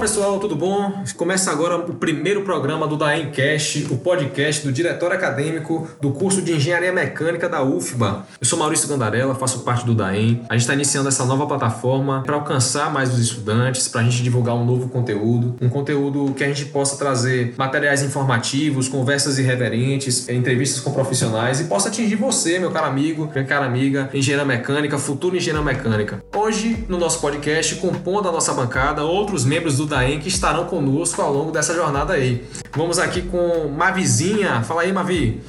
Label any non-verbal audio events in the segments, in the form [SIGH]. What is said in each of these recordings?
Pessoal, tudo bom? Começa agora o primeiro programa do Daemcast, o podcast do diretor acadêmico do curso de Engenharia Mecânica da UFBA. Eu sou Maurício Gandarella, faço parte do Daem. A gente está iniciando essa nova plataforma para alcançar mais os estudantes, para a gente divulgar um novo conteúdo, um conteúdo que a gente possa trazer materiais informativos, conversas irreverentes, entrevistas com profissionais e possa atingir você, meu caro amigo, minha cara amiga, engenheira mecânica, futuro engenheira mecânica. Hoje, no nosso podcast, compondo a nossa bancada, outros membros do DAEM que estarão conosco ao longo dessa jornada aí. Vamos aqui com Mavizinha. Fala aí, Mavi.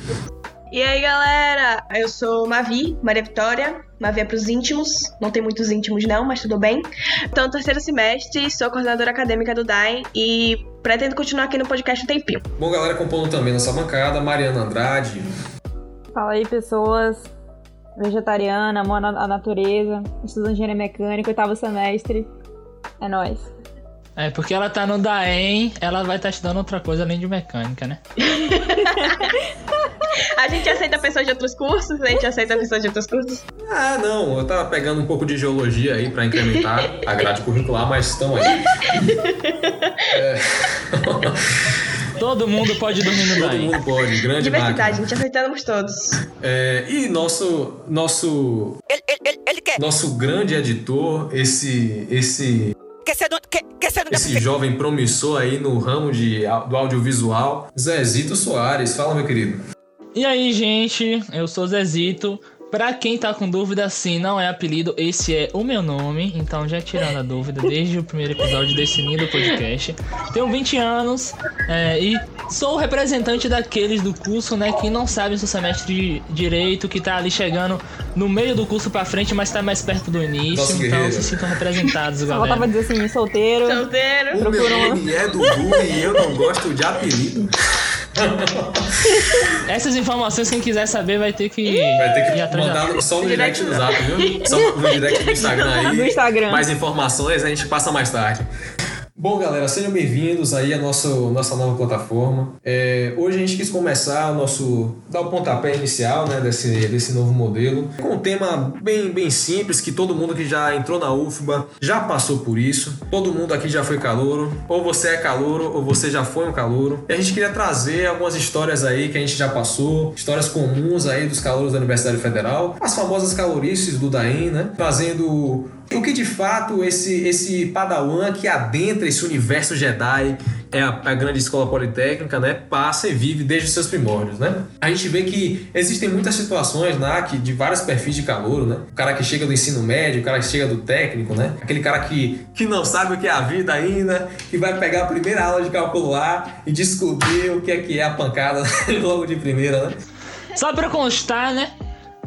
E aí, galera? Eu sou Mavi, Maria Vitória. Mavi é pros íntimos. Não tem muitos íntimos, não, mas tudo bem. Então, terceiro semestre, sou coordenadora acadêmica do DAEM e pretendo continuar aqui no podcast um tempinho. Bom, galera, compondo também nossa bancada, Mariana Andrade. Fala aí, pessoas. Vegetariana, amo a natureza, estudo engenharia mecânica, oitavo semestre. É nóis. É, porque ela tá no DAEM, ela vai estar tá estudando outra coisa além de mecânica, né? [LAUGHS] a gente aceita pessoas de outros cursos? A gente aceita pessoas de outros cursos? Ah, não. Eu tava pegando um pouco de geologia aí pra incrementar a grade curricular, mas estão aí. é... [LAUGHS] Todo mundo pode dormir no Todo mundo pode, grande Diversidade, máquina. gente, aceitamos todos. É, e nosso, nosso, ele, ele, ele nosso grande editor, esse, esse esse jovem promissor aí no ramo de, do audiovisual, Zezito Soares. Fala, meu querido. E aí, gente, eu sou Zezito. Pra quem tá com dúvida, sim, não é apelido, esse é o meu nome. Então, já tirando a dúvida desde o primeiro episódio desse lindo podcast. Tenho 20 anos é, e sou o representante daqueles do curso, né, que não sabem seu semestre de direito, que tá ali chegando no meio do curso pra frente, mas tá mais perto do início. Nossa, então, guerreiro. se sintam representados, galera. Faltava dizer assim, solteiro. Solteiro. O meu nome é Dudu e eu não gosto de apelido. [LAUGHS] Essas informações, quem quiser saber, vai ter que. Vai ter que mandar só no direct do zap, viu? Só no direct do [LAUGHS] Instagram aí. No Instagram. Mais informações a gente passa mais tarde. Bom, galera, sejam bem-vindos aí à nossa, nossa nova plataforma. É, hoje a gente quis começar o nosso. dar o pontapé inicial né, desse, desse novo modelo, com um tema bem, bem simples, que todo mundo que já entrou na UFBA já passou por isso. Todo mundo aqui já foi calouro, ou você é calouro, ou você já foi um calouro. E a gente queria trazer algumas histórias aí que a gente já passou, histórias comuns aí dos calouros da Universidade Federal, as famosas calorices do DAEM, né? Trazendo o que de fato esse, esse padawan que adentra esse universo Jedi, é a, a, grande escola politécnica, né, passa e vive desde os seus primórdios, né? A gente vê que existem muitas situações né, que, de vários perfis de calor, né? O cara que chega do ensino médio, o cara que chega do técnico, né? Aquele cara que, que não sabe o que é a vida ainda, que vai pegar a primeira aula de cálculo A e descobrir o que é que é a pancada [LAUGHS] logo de primeira, né? Só para constar, né?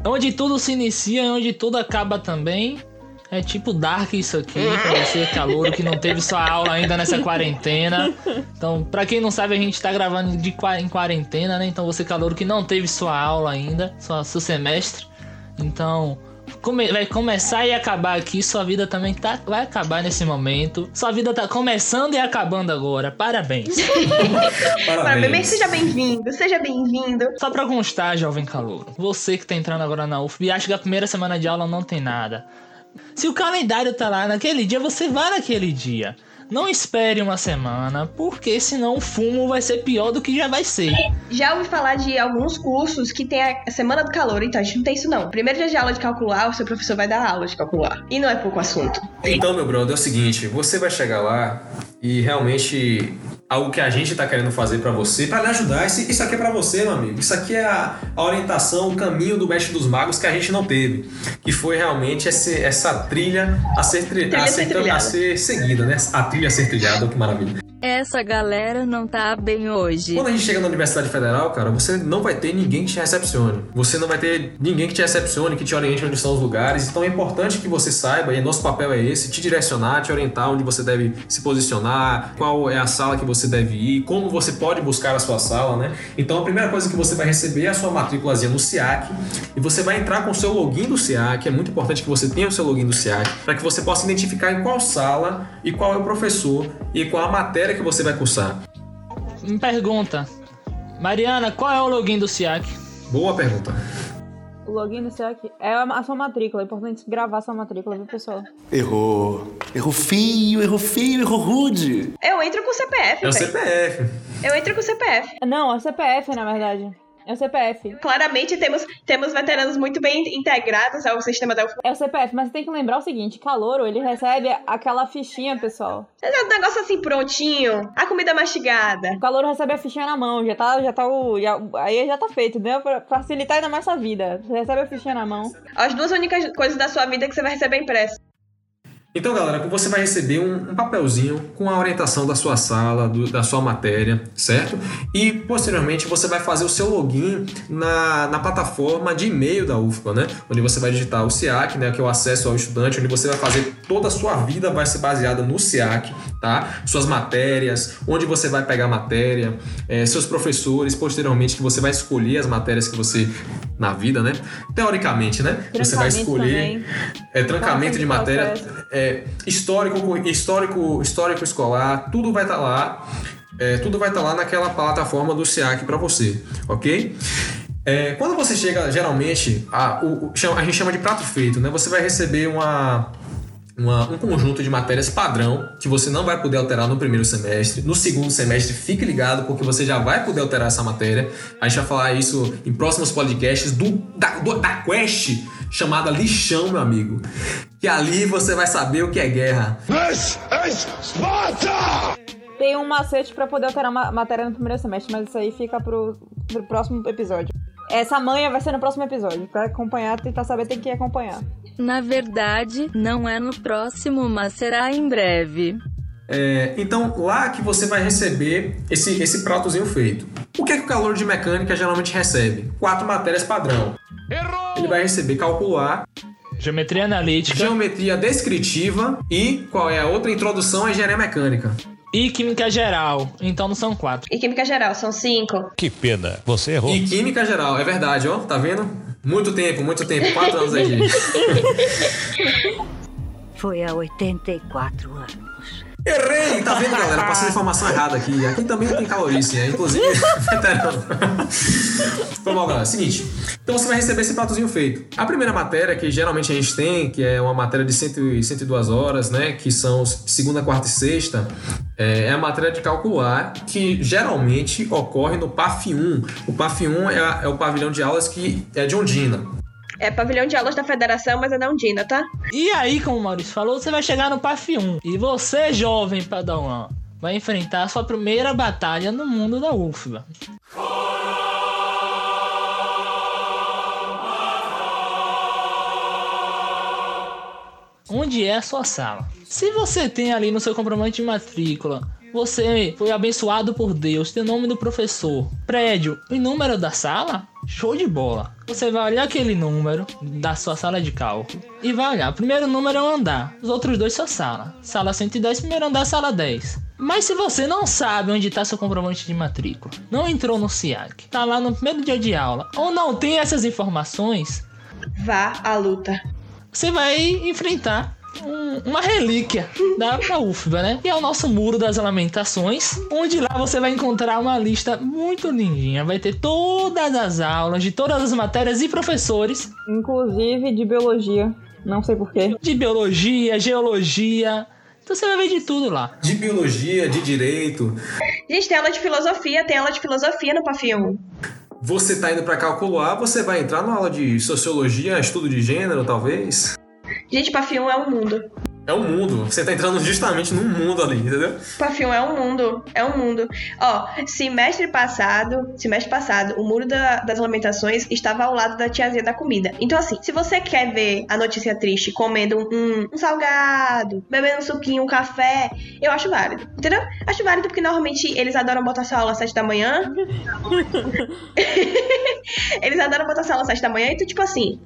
Onde tudo se inicia, onde tudo acaba também. É tipo Dark isso aqui, pra você calor que não teve sua aula ainda nessa quarentena. Então, pra quem não sabe, a gente tá gravando de, em quarentena, né? Então você calor que não teve sua aula ainda, sua, seu semestre. Então, come, vai começar e acabar aqui, sua vida também tá, vai acabar nesse momento. Sua vida tá começando e acabando agora. Parabéns. Parabéns. Seja bem-vindo, seja bem-vindo. Só pra constar, jovem calor, você que tá entrando agora na UF e acha que a primeira semana de aula não tem nada. Se o calendário tá lá naquele dia, você vai naquele dia. Não espere uma semana, porque senão o fumo vai ser pior do que já vai ser. Já ouvi falar de alguns cursos que tem a semana do calor, então a gente não tem isso não. Primeiro dia de aula de calcular, o seu professor vai dar aula de calcular. E não é pouco assunto. Então, meu brother, é o seguinte, você vai chegar lá e realmente algo que a gente está querendo fazer para você, para lhe ajudar. Isso, isso aqui é para você, meu amigo. Isso aqui é a, a, orientação, o caminho do mestre dos magos que a gente não teve, que foi realmente esse, essa trilha a ser, trilha a, ser, a ser seguida, né? A trilha a ser trilhada, que maravilha essa galera não tá bem hoje. Quando a gente chega na Universidade Federal, cara, você não vai ter ninguém que te recepcione. Você não vai ter ninguém que te recepcione, que te oriente onde estão os lugares. Então é importante que você saiba, e nosso papel é esse, te direcionar, te orientar onde você deve se posicionar, qual é a sala que você deve ir, como você pode buscar a sua sala, né? Então a primeira coisa que você vai receber é a sua matrículazinha no SIAC e você vai entrar com o seu login do SIAC. É muito importante que você tenha o seu login do SIAC para que você possa identificar em qual sala e qual é o professor e qual a matéria que você vai cursar? Me pergunta. Mariana, qual é o login do SIAC? Boa pergunta. O login do SEAC é a sua matrícula. É importante gravar sua matrícula, viu, pessoal? Errou. Errou feio, errou feio, errou rude. Eu entro com o CPF, É o. CPF. Eu entro com o CPF. Não, é o CPF, na verdade. É o CPF. Claramente temos, temos veteranos muito bem integrados ao sistema da. É o CPF, mas tem que lembrar o seguinte: calouro, ele recebe aquela fichinha, pessoal. Um negócio assim prontinho, a comida mastigada. O calouro recebe a fichinha na mão, já tá, já tá o. já- aí já tá feito, entendeu? Pra facilitar ainda mais sua vida. Você recebe a fichinha na mão. As duas únicas coisas da sua vida que você vai receber impresso. Então, galera, você vai receber um, um papelzinho com a orientação da sua sala, do- da sua matéria, certo? E posteriormente você vai fazer o seu login na, na plataforma de e-mail da UFPA, né? Onde você vai digitar o SIAC, né? Que é o acesso ao estudante, onde você vai fazer toda a sua vida vai ser baseada no SIAC, tá? Suas matérias, onde você vai pegar a matéria, eh, seus professores, posteriormente que você vai escolher as matérias que você na vida, né? Teoricamente, né? Você vai escolher também. é, trancamento de matéria, processo. É, histórico, histórico, histórico escolar, tudo vai estar lá. É, tudo vai estar lá naquela plataforma do SEAC para você, ok? É, quando você chega, geralmente, a, o- a gente chama de prato feito, né? Você vai receber uma, uma- um conjunto de matérias padrão que você não vai poder alterar no primeiro semestre. No segundo semestre, fique ligado, porque você já vai poder alterar essa matéria. A gente vai falar isso em próximos podcasts do, da, do- da quest chamada Lixão, meu amigo. Que ali você vai saber o que é guerra. This is Sparta! Tem um macete pra poder alterar ma matéria no primeiro semestre, mas isso aí fica pro, pro próximo episódio. Essa manha vai ser no próximo episódio. Pra acompanhar, tentar saber, tem que acompanhar. Na verdade, não é no próximo, mas será em breve. É, então, lá que você vai receber esse, esse pratozinho feito. O que, é que o calor de mecânica geralmente recebe? Quatro matérias padrão. Ele vai receber calcular, Geometria analítica geometria descritiva e qual é a outra introdução à engenharia mecânica. E química geral. Então não são quatro. E química geral, são cinco. Que pena, você errou. E química geral, é verdade, ó, tá vendo? Muito tempo, muito tempo, quatro anos aí, gente. [LAUGHS] Foi há 84 anos. Errei! Tá vendo, galera? [LAUGHS] Passando informação errada aqui. Aqui também tem calorice, né? Inclusive, veterano. Foi mal, galera. Seguinte. Então você vai receber esse pratozinho feito. A primeira matéria que geralmente a gente tem, que é uma matéria de 100 e 102 horas, né? Que são segunda, quarta e sexta, é é a matéria de calcular, que geralmente ocorre no PAF 1. O PAF 1 é, é o pavilhão de aulas que é de Ondina. É pavilhão de aulas da federação, mas é da Undina, tá? E aí, como o Maurício falou, você vai chegar no PAF 1. E você, jovem Padawan, vai enfrentar sua primeira batalha no mundo da UFBA. Onde é a sua sala? Se você tem ali no seu comprovante de matrícula, você foi abençoado por Deus, tem o nome do professor, prédio e número da sala, show de bola. Você vai olhar aquele número da sua sala de cálculo e vai olhar. O primeiro número é o andar, os outros dois sua sala. Sala 110, primeiro andar, sala 10. Mas se você não sabe onde está seu comprovante de matrícula, não entrou no SIAC, tá lá no primeiro dia de aula, ou não tem essas informações, Vá à luta. você vai enfrentar um- uma relíquia da, da UFBA, né? Que é o nosso Muro das Lamentações, onde lá você vai encontrar uma lista muito lindinha. Vai ter todas as aulas de todas as matérias e professores Inclusive de biologia. Não sei porquê. de biologia, geologia. Então você vai ver de tudo lá. De biologia, de direito. Gente, tem aula de filosofia, tem aula de filosofia no PAF 1. Você tá indo para calcular, você vai entrar na aula de sociologia, estudo de gênero, talvez. Gente, PAF 1 é um mundo. É um mundo. Você tá entrando justamente num mundo ali, entendeu? PAF 1 é um mundo. É um mundo. Ó, semestre passado, semestre passado, o Muro da- das Lamentações estava ao lado da tiazinha da comida. Então, assim, se você quer ver a notícia triste comendo um, um salgado, bebendo um suquinho, um café, eu acho válido. Entendeu? Acho válido porque normalmente eles adoram botar sua aula às 7 da manhã. [LAUGHS] [LAUGHS] eles adoram botar sua aula às 7 da manhã. Então, tipo assim.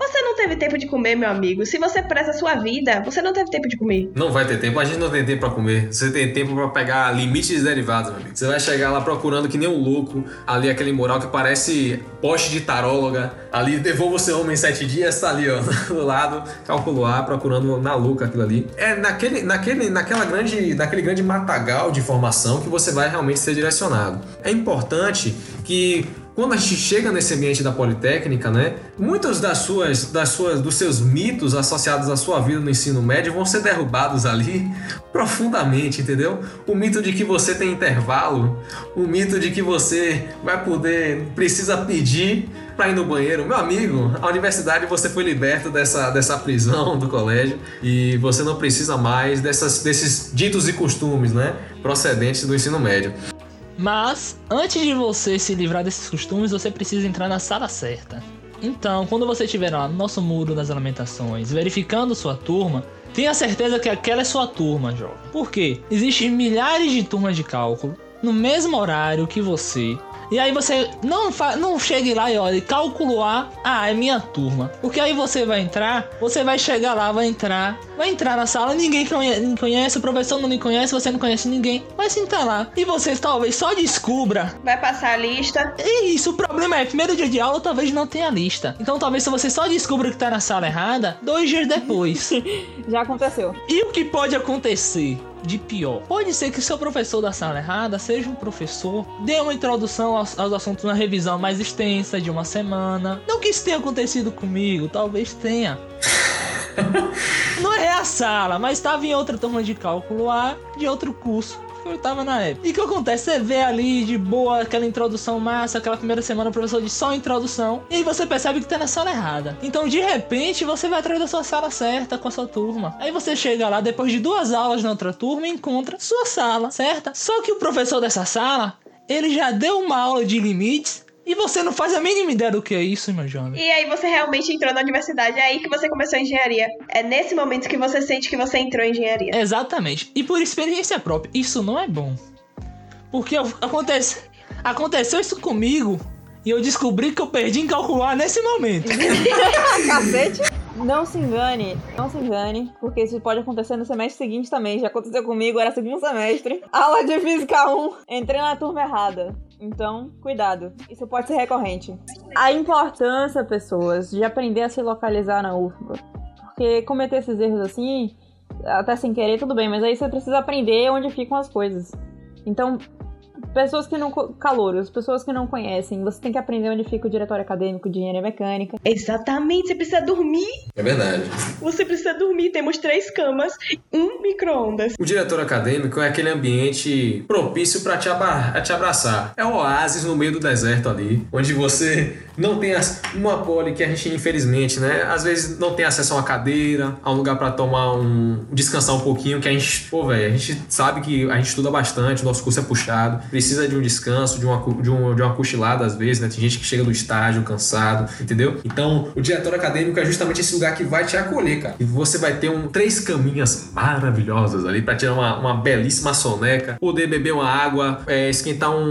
Você não teve tempo de comer, meu amigo. Se você preza a sua vida, você não teve tempo de comer. Não vai ter tempo, a gente não tem tempo pra comer. Você tem tempo pra pegar limites derivados, meu amigo. Você vai chegar lá procurando que nem um louco, ali aquele mural que parece poste de taróloga. Ali, devolva o seu homem em sete dias, tá ali, ó, [LAUGHS] do lado, calculou A, procurando na louca aquilo ali. É naquele, naquele, naquela grande, naquele grande matagal de informação que você vai realmente ser direcionado. É importante que quando a gente chega nesse ambiente da Politécnica, né, muitos das suas, das suas, dos seus mitos associados à sua vida no ensino médio vão ser derrubados ali [LAUGHS] profundamente, entendeu? O mito de que você tem intervalo, o mito de que você vai poder, precisa pedir para ir no banheiro. Meu amigo, a universidade você foi liberto dessa, dessa prisão do colégio e você não precisa mais dessas, desses ditos e costumes, né, procedentes do ensino médio. Mas, antes de você se livrar desses costumes, você precisa entrar na sala certa. Então, quando você estiver lá no nosso muro das lamentações, verificando sua turma, tenha certeza que aquela é sua turma, jovem. Por quê? Existem milhares de turmas de cálculo no mesmo horário que você, e aí você não, não chegue lá e olhe, cálculo A, ah, é minha turma. Porque aí você vai entrar, você vai chegar lá, vai entrar, vai entrar na sala, ninguém conhece, o professor não lhe conhece, você não conhece ninguém, vai sentar lá. E você talvez só descubra. Vai passar a lista. Isso, o problema é, primeiro dia de aula talvez não tenha lista. Então talvez se você só descubra que tá na sala errada, dois dias depois. [LAUGHS] Já aconteceu. E o que pode acontecer? De pior. Pode ser que seu professor da sala errada seja um professor, dê uma introdução aos, aos assuntos na revisão mais extensa de uma semana. Não que isso tenha acontecido comigo, talvez tenha. [LAUGHS] Não é a sala, mas estava em outra turma de cálculo A de outro curso eu tava na época. E o que acontece? Você vê ali de boa aquela introdução massa, aquela primeira semana o professor de só introdução, e aí você percebe que tá na sala errada. Então, de repente, você vai atrás da sua sala certa com a sua turma. Aí você chega lá depois de duas aulas na outra turma e encontra sua sala certa. Só que o professor dessa sala, ele já deu uma aula de limites e você não faz a mínima ideia do que é isso, meu jovem. E aí você realmente entrou na universidade. É aí que você começou a engenharia. É nesse momento que você sente que você entrou em engenharia. Exatamente. E por experiência própria, isso não é bom. Porque acontece, aconteceu isso comigo e eu descobri que eu perdi em calcular nesse momento. [LAUGHS] Cacete. Não se engane, não se engane, porque isso pode acontecer no semestre seguinte também. Já aconteceu comigo, era segundo semestre. [LAUGHS] Aula de Física 1, entrei na turma errada. Então, cuidado. Isso pode ser recorrente. A importância, pessoas, de aprender a se localizar na UFBA. Porque cometer esses erros assim, até sem querer, tudo bem, mas aí você precisa aprender onde ficam as coisas. Então, pessoas que não. Calouros, pessoas que não conhecem. Você tem que aprender onde fica o diretório acadêmico de engenharia mecânica. Exatamente, você precisa dormir. É verdade. Você precisa dormir. Temos três camas, um micro-ondas. O diretor acadêmico é aquele ambiente propício para te, te abraçar. É o oásis no meio do deserto ali, onde você não tem as, uma poli que a gente, infelizmente, né? Às vezes não tem acesso a uma cadeira, a um lugar para tomar um. descansar um pouquinho, que a gente, pô, velho, a gente sabe que a gente estuda bastante, o nosso curso é puxado precisa de um descanso, de uma, de, um, de uma cochilada às vezes, né? Tem gente que chega do estágio cansado, entendeu? Então, o diretor acadêmico é justamente esse lugar que vai te acolher, cara. E você vai ter um, três caminhas maravilhosas ali para tirar uma, uma belíssima soneca, poder beber uma água, é, esquentar um,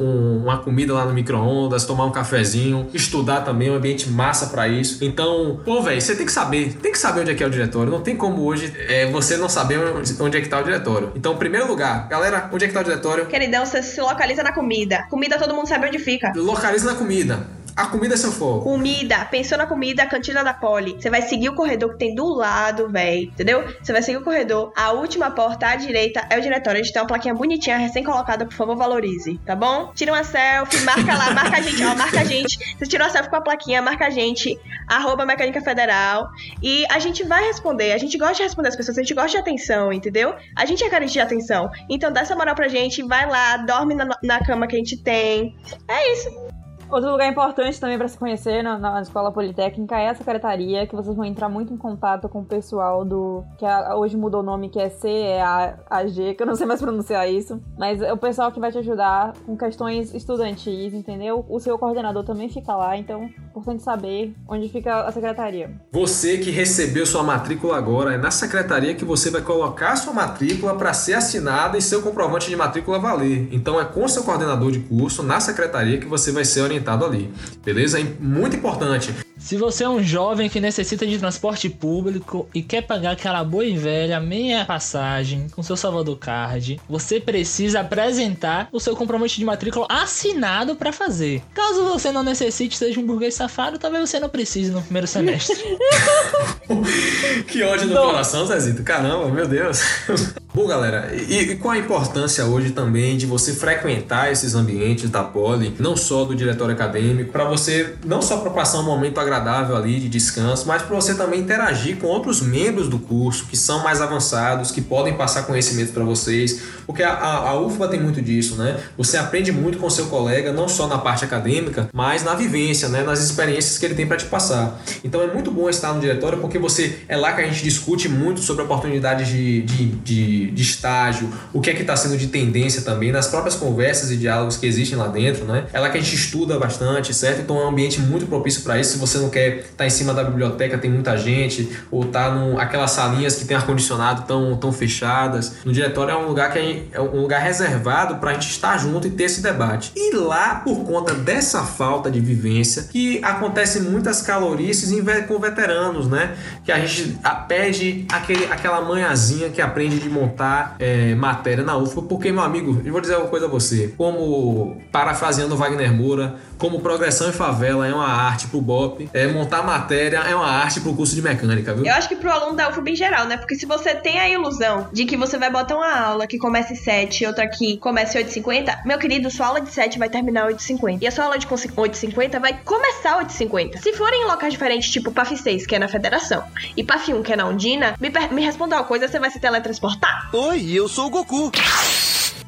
um, uma comida lá no micro-ondas, tomar um cafezinho, estudar também, um ambiente massa para isso. Então, pô, velho, você tem que saber, tem que saber onde é que é o diretório. Não tem como hoje é, você não saber onde é que tá o diretório. Então, primeiro lugar, galera, onde é que tá o diretório? Queridão, você se localiza na comida. Comida todo mundo sabe onde fica. Localiza na comida. A comida é seu foco. Comida. Pensou na comida, a cantina da Poli. Você vai seguir o corredor que tem do lado, velho. Entendeu? Você vai seguir o corredor. A última porta à direita é o diretório. A gente tem uma plaquinha bonitinha, recém-colocada. Por favor, valorize. Tá bom? Tira uma selfie, marca lá, marca a gente, ó. Marca a gente. Você tirou a selfie com a plaquinha, marca a gente. Arroba Mecânica Federal. E a gente vai responder. A gente gosta de responder as pessoas. A gente gosta de atenção, entendeu? A gente é carente de atenção. Então dá essa moral pra gente. Vai lá, dorme na, na cama que a gente tem. É isso. Outro lugar importante também para se conhecer na, na, escola politécnica é a secretaria, que vocês vão entrar muito em contato com o pessoal do. que a, hoje mudou o nome, que é CEAG, que eu não sei mais pronunciar isso. Mas é o pessoal que vai te ajudar com questões estudantis, entendeu? O seu coordenador também fica lá, então é importante saber onde fica a secretaria. Você que recebeu sua matrícula agora, é na secretaria que você vai colocar sua matrícula para ser assinada e seu comprovante de matrícula valer. Então é com seu coordenador de curso, na secretaria, que você vai ser orientado ali. Beleza? É muito importante. Se você é um jovem que necessita de transporte público e quer pagar aquela boa e velha meia passagem com seu Salvador Card, você precisa apresentar o seu comprovante de matrícula assinado para fazer. Caso você não necessite, seja um burguês safado, talvez você não precise no primeiro semestre. [LAUGHS] [LAUGHS] que ódio no coração, Zezito. Caramba, meu Deus. [LAUGHS] Bom, galera, e, e qual a importância hoje também de você frequentar esses ambientes da Poli, não só do diretório acadêmico, para você não só para passar um momento agradável ali de descanso, mas para você também interagir com outros membros do curso que são mais avançados, que podem passar conhecimento para vocês, porque a, a, a UFBA tem muito disso, né? Você aprende muito com seu colega, não só na parte acadêmica, mas na vivência, né? Nas experiências que ele tem para te passar. Então é muito bom estar no diretório porque você é lá que a gente discute muito sobre oportunidades de, de, de de, estágio, o que é que está sendo de tendência também, nas próprias conversas e diálogos que existem lá dentro, né? É lá que a gente estuda bastante, certo? Então é um ambiente muito propício para isso. Se você não quer estar tá em cima da biblioteca, tem muita gente, ou tá num, aquelas salinhas que tem ar-condicionado tão, tão fechadas. No diretório é um lugar que é, é um lugar reservado para a gente estar junto e ter esse debate. E lá, por conta dessa falta de vivência, que acontece muitas calorices com veteranos, né? Que a gente pede aquele, aquela manhãzinha que aprende de montar é, matéria na UFBA, porque, meu amigo, eu vou dizer uma coisa a você. Como, parafraseando Wagner Moura, como progressão em favela é uma arte pro BOP, é, montar matéria é uma arte pro curso de mecânica, viu? Eu acho que pro aluno da UFBA em geral, né? Porque se você tem a ilusão de que você vai botar uma aula que começa às 7 e outra que começa às 8h50, meu querido, sua aula de 7 vai terminar às 8h50. E a sua aula de 8h50 vai começar às 8h50. Se forem em locais diferentes, tipo PAF 6, que é na Federação, e PAF 1, que é na Undina, me, me responda uma coisa, você vai se teletransportar? Oi, eu sou o Goku.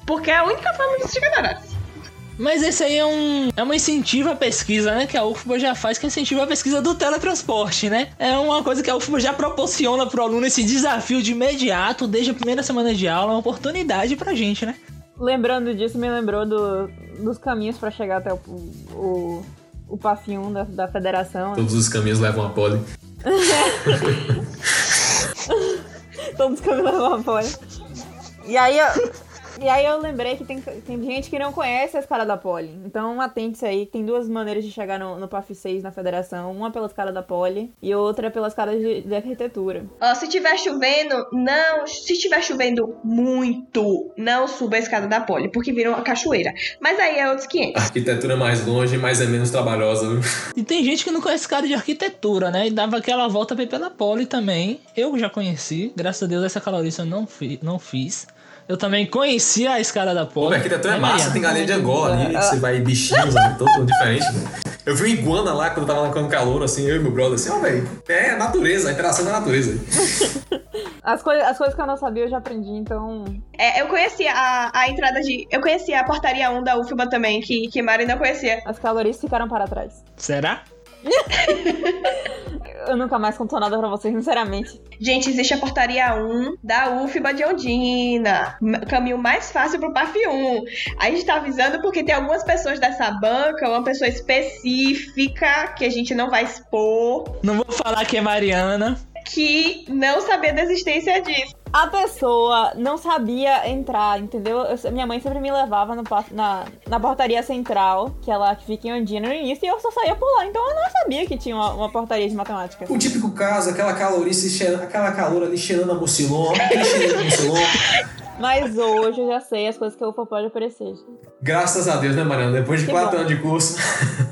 Porque é a única forma de você chegar na mas esse aí é um é uma incentiva à pesquisa, né? Que a UFBA já faz, que é incentiva a pesquisa do teletransporte, né? É uma coisa que a UFBA já proporciona pro aluno esse desafio de imediato, desde a primeira semana de aula, é uma oportunidade pra gente, né? Lembrando disso, me lembrou do, dos caminhos para chegar até o, o, o 1 da, da federação. Todos os caminhos levam a pole. [LAUGHS] Todos os caminhos levam a pole. E aí eu, e aí eu lembrei que tem, tem gente que não conhece a escala da Poli. Então atente-se aí, tem duas maneiras de chegar no, no PAF 6 na federação. Uma pela escala da Poli e outra pela escala de, de arquitetura. Ó, se tiver chovendo, não. Se tiver chovendo muito, não suba a escada da Poli, porque vira uma cachoeira. Mas aí é outros 500. A arquitetura é mais longe, mas é menos trabalhosa, viu? E tem gente que não conhece escada de arquitetura, né? E dava aquela volta pra ir pela Poli também. Eu já conheci, graças a Deus essa calorista eu não, fi, não fiz. Eu também conhecia a escada da porta. Pô, arquitetura é massa, tem galinha de Angola ali, você vai bichinhos ali, todo diferente. Né? Eu vi um iguana lá quando eu tava lá com calor, assim, eu e meu brother, assim, ó, oh, velho. É a natureza, a interação da natureza. [LAUGHS] As, coi as coisas que eu não sabia eu já aprendi, então. É, eu conhecia a, a entrada de. Eu conhecia a portaria 1 da UFBA também, que, que Mari não conhecia. As calorias ficaram para trás. Será? [LAUGHS] eu nunca mais conto nada pra vocês, sinceramente. Gente, existe a portaria 1 da UFBA de Ondina. Caminho mais fácil pro PAF 1. A gente tá avisando porque tem algumas pessoas dessa banca, uma pessoa específica que a gente não vai expor. Não vou falar que é Mariana. Que não sabia da existência disso a pessoa não sabia entrar, entendeu? Eu, minha mãe sempre me levava no, na, na portaria central, que ela fica em Ondina no início, e eu só saía por lá. Então eu não sabia que tinha uma, uma portaria de matemática. O típico caso, aquela calorice, aquela calor ali cheirando a mucilon, [LAUGHS] cheiro de mucilon. Mas hoje eu já sei as coisas que a UFA pode oferecer. Graças a Deus, né, Mariana? Depois de que quatro bom. anos de curso.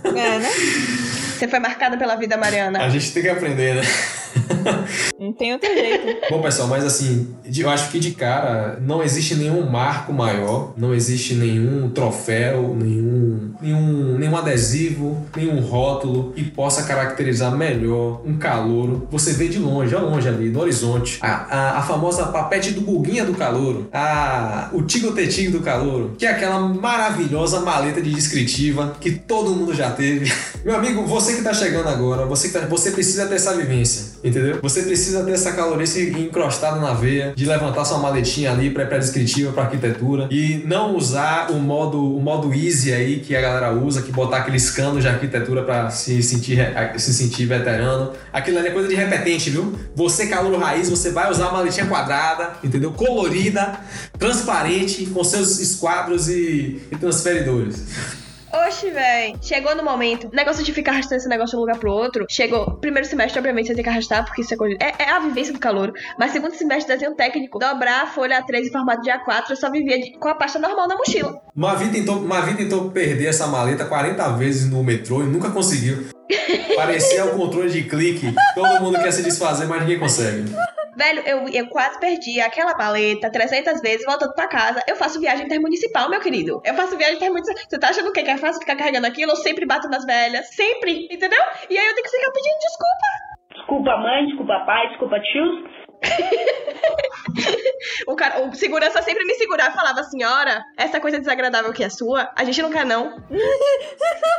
É, né? [LAUGHS] Você foi marcada pela vida, Mariana. A gente tem que aprender, né? [LAUGHS] Não tem outro jeito. [LAUGHS] Bom, pessoal, mas assim, eu acho que de cara não existe nenhum marco maior, não existe nenhum troféu, nenhum, nenhum, nenhum adesivo, nenhum rótulo que possa caracterizar melhor um calouro. Você vê de longe, ao longe ali, no horizonte, a, a, a famosa papete do buguinha do calouro, a, o tigotetinho do calouro, que é aquela maravilhosa maleta de descritiva que todo mundo já teve. [LAUGHS] Meu amigo, você que tá chegando agora, você, tá, você precisa ter essa vivência, entendeu? Você precisa ter essa calorice encrostada na veia, de levantar sua maletinha ali pré-descritiva para arquitetura e não usar o modo, o modo easy aí que a galera usa, que botar aqueles canos de arquitetura para se sentir, se sentir veterano. Aquilo ali é coisa de repetente, viu? Você, calor raiz, você vai usar uma maletinha quadrada, entendeu? Colorida, transparente, com seus esquadros e, e transferidores. Oxi, véi. Chegou no momento. Negócio de ficar arrastando esse negócio de um lugar pro outro. Chegou. Primeiro semestre, obviamente, você tem que arrastar, porque isso é coisa. É, é a vivência do calor. Mas segundo semestre, desenho técnico. Dobrar a folha A3 em formato de A4, eu só vivia de... com a pasta normal na mochila. Mavi tentou, Mavi tentou perder essa maleta 40 vezes no metrô e nunca conseguiu. Parecia o controle de clique. Todo mundo quer se desfazer, mas ninguém consegue. Velho, eu, eu quase perdi aquela paleta 300 vezes voltando pra casa. Eu faço viagem intermunicipal, meu querido. Eu faço viagem intermunicipal. Você tá achando o quê? Que é fácil ficar carregando aquilo? Eu sempre bato nas velhas. Sempre, entendeu? E aí eu tenho que ficar pedindo desculpa. Desculpa mãe, desculpa pai, desculpa tios. [LAUGHS] o, cara, o segurança sempre me segurava e falava, senhora, essa coisa desagradável que é sua, a gente não quer não.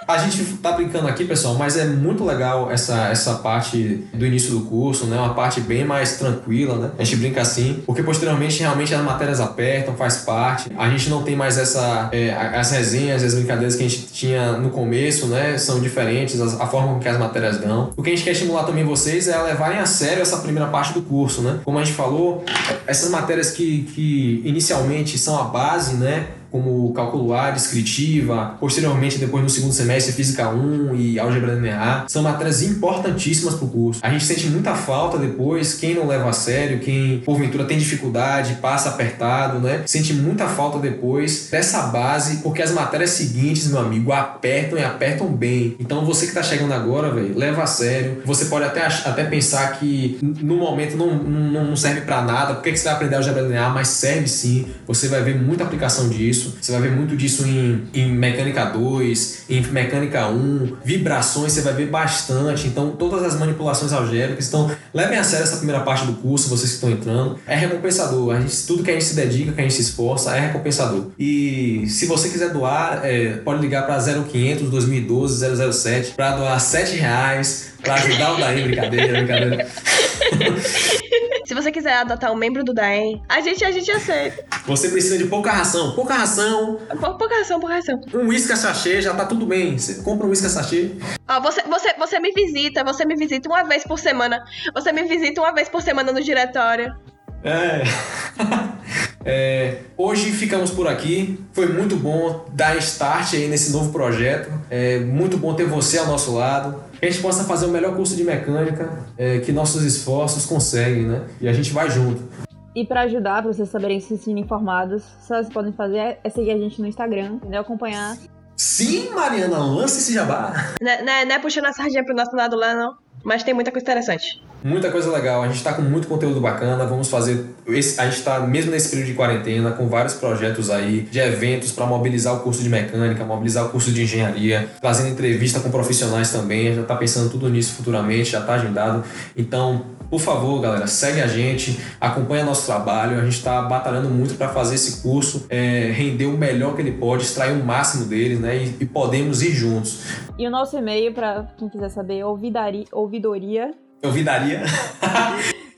A gente tá brincando aqui, pessoal, mas é muito legal essa, essa parte do início do curso, né? Uma parte bem mais tranquila, né? A gente brinca assim, porque posteriormente realmente as matérias apertam, faz parte. A gente não tem mais essa é, as resenhas, as brincadeiras que a gente tinha no começo, né? São diferentes, a, a forma com que as matérias dão. O que a gente quer estimular também vocês é levarem a sério essa primeira parte do curso, né? Como a gente falou, essas matérias que, que inicialmente são a base, né? Como cálculo A, descritiva, posteriormente depois no segundo semestre física 1 e álgebra linear, são matérias importantíssimas para o curso. A gente sente muita falta depois, quem não leva a sério, quem porventura tem dificuldade, passa apertado, né? Sente muita falta depois dessa base, porque as matérias seguintes, meu amigo, apertam e apertam bem. Então você que está chegando agora, velho, leva a sério. Você pode até, até pensar que no momento não, não, não serve para nada, por que você vai aprender álgebra linear? Mas serve sim, você vai ver muita aplicação disso disso. Você vai ver muito disso em, em mecânica 2, em mecânica 1, vibrações, você vai ver bastante. Então, todas as manipulações algébricas. Então, levem a sério essa primeira parte do curso, vocês que estão entrando. É recompensador. A gente, tudo que a gente se dedica, que a gente se esforça, é recompensador. E se você quiser doar, é, pode ligar para 0500 2012 007 para doar 7 reais para ajudar o Daí. Brincadeira, brincadeira. [LAUGHS] Se você quiser adotar um membro do DAEM, a gente, a gente aceita. Você precisa de pouca ração, pouca ração. Pou- Pouca ração, pouca ração. Um uísque sachê já tá tudo bem. Você compra um uísque sachê. Ó, você, você, você me visita, você me visita uma vez por semana. Você me visita uma vez por semana no diretório. É. [LAUGHS] É, hoje ficamos por aqui. Foi muito bom dar start aí nesse novo projeto. É muito bom ter você ao nosso lado. Que a gente possa fazer o melhor curso de mecânica é, que nossos esforços conseguem, né? E a gente vai junto. E pra ajudar, pra vocês saberem se sentirem informados, só vocês podem fazer é seguir a gente no Instagram, entendeu? Acompanhar. Sim, Mariana, lança esse jabá. Não é, não é- não é puxando a sardinha pro nosso lado lá, não. Mas tem muita coisa interessante. Muita coisa legal. A gente tá com muito conteúdo bacana. Vamos fazer. Esse, a gente tá, mesmo nesse período de quarentena, com vários projetos aí de eventos para mobilizar o curso de mecânica, mobilizar o curso de engenharia, fazendo entrevista com profissionais também. Já tá pensando tudo nisso futuramente, já tá agendado. Então, por favor, galera, segue a gente, acompanha nosso trabalho. A gente está batalhando muito para fazer esse curso é, render o melhor que ele pode, extrair o máximo dele, né? E, e podemos ir juntos. E o nosso e-mail, pra quem quiser saber, é ouvidoria. Eu vidaria.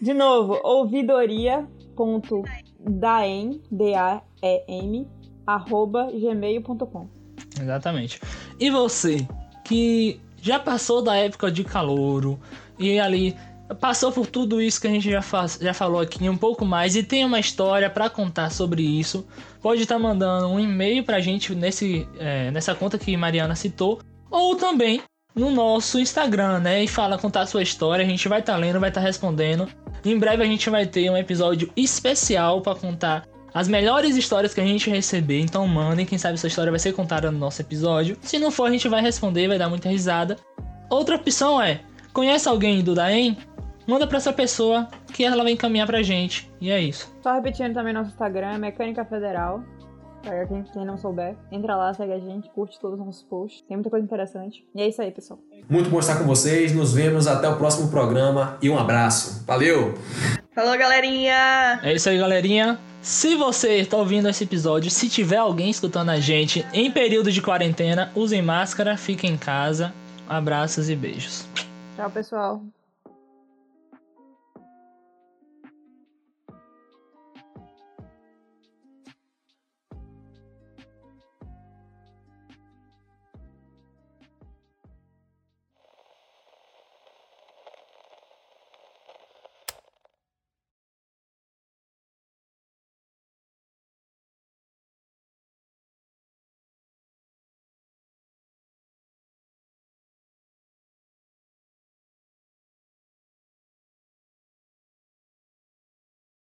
De novo, ouvidoria.daem, D-A-E-M, arroba gmail.com. Exatamente. E você que já passou da época de calouro e ali passou por tudo isso que a gente já, faz, já falou aqui um pouco mais e tem uma história pra contar sobre isso, pode estar mandando um e-mail pra gente nesse, é, nessa conta que Mariana citou ou também no nosso Instagram, né? E fala contar a sua história, a gente vai estar lendo, vai estar respondendo. Em breve a gente vai ter um episódio especial pra contar as melhores histórias que a gente receber, então mandem, quem sabe essa história vai ser contada no nosso episódio. Se não for, a gente vai responder, vai dar muita risada. Outra opção é, conhece alguém do Daem? Manda pra essa pessoa que ela vai encaminhar pra gente. E é isso. Só repetindo também nosso Instagram, Mecânica Federal. Pra quem, quem não souber, entra lá, segue a gente, curte todos os nossos posts. Tem muita coisa interessante. E é isso aí, pessoal. Muito bom estar com vocês. Nos vemos até o próximo programa e um abraço. Valeu! Falou, galerinha! É isso aí, galerinha. Se você está ouvindo esse episódio, se tiver alguém escutando a gente em período de quarentena, usem máscara, fiquem em casa. Abraços e beijos. Tchau, pessoal.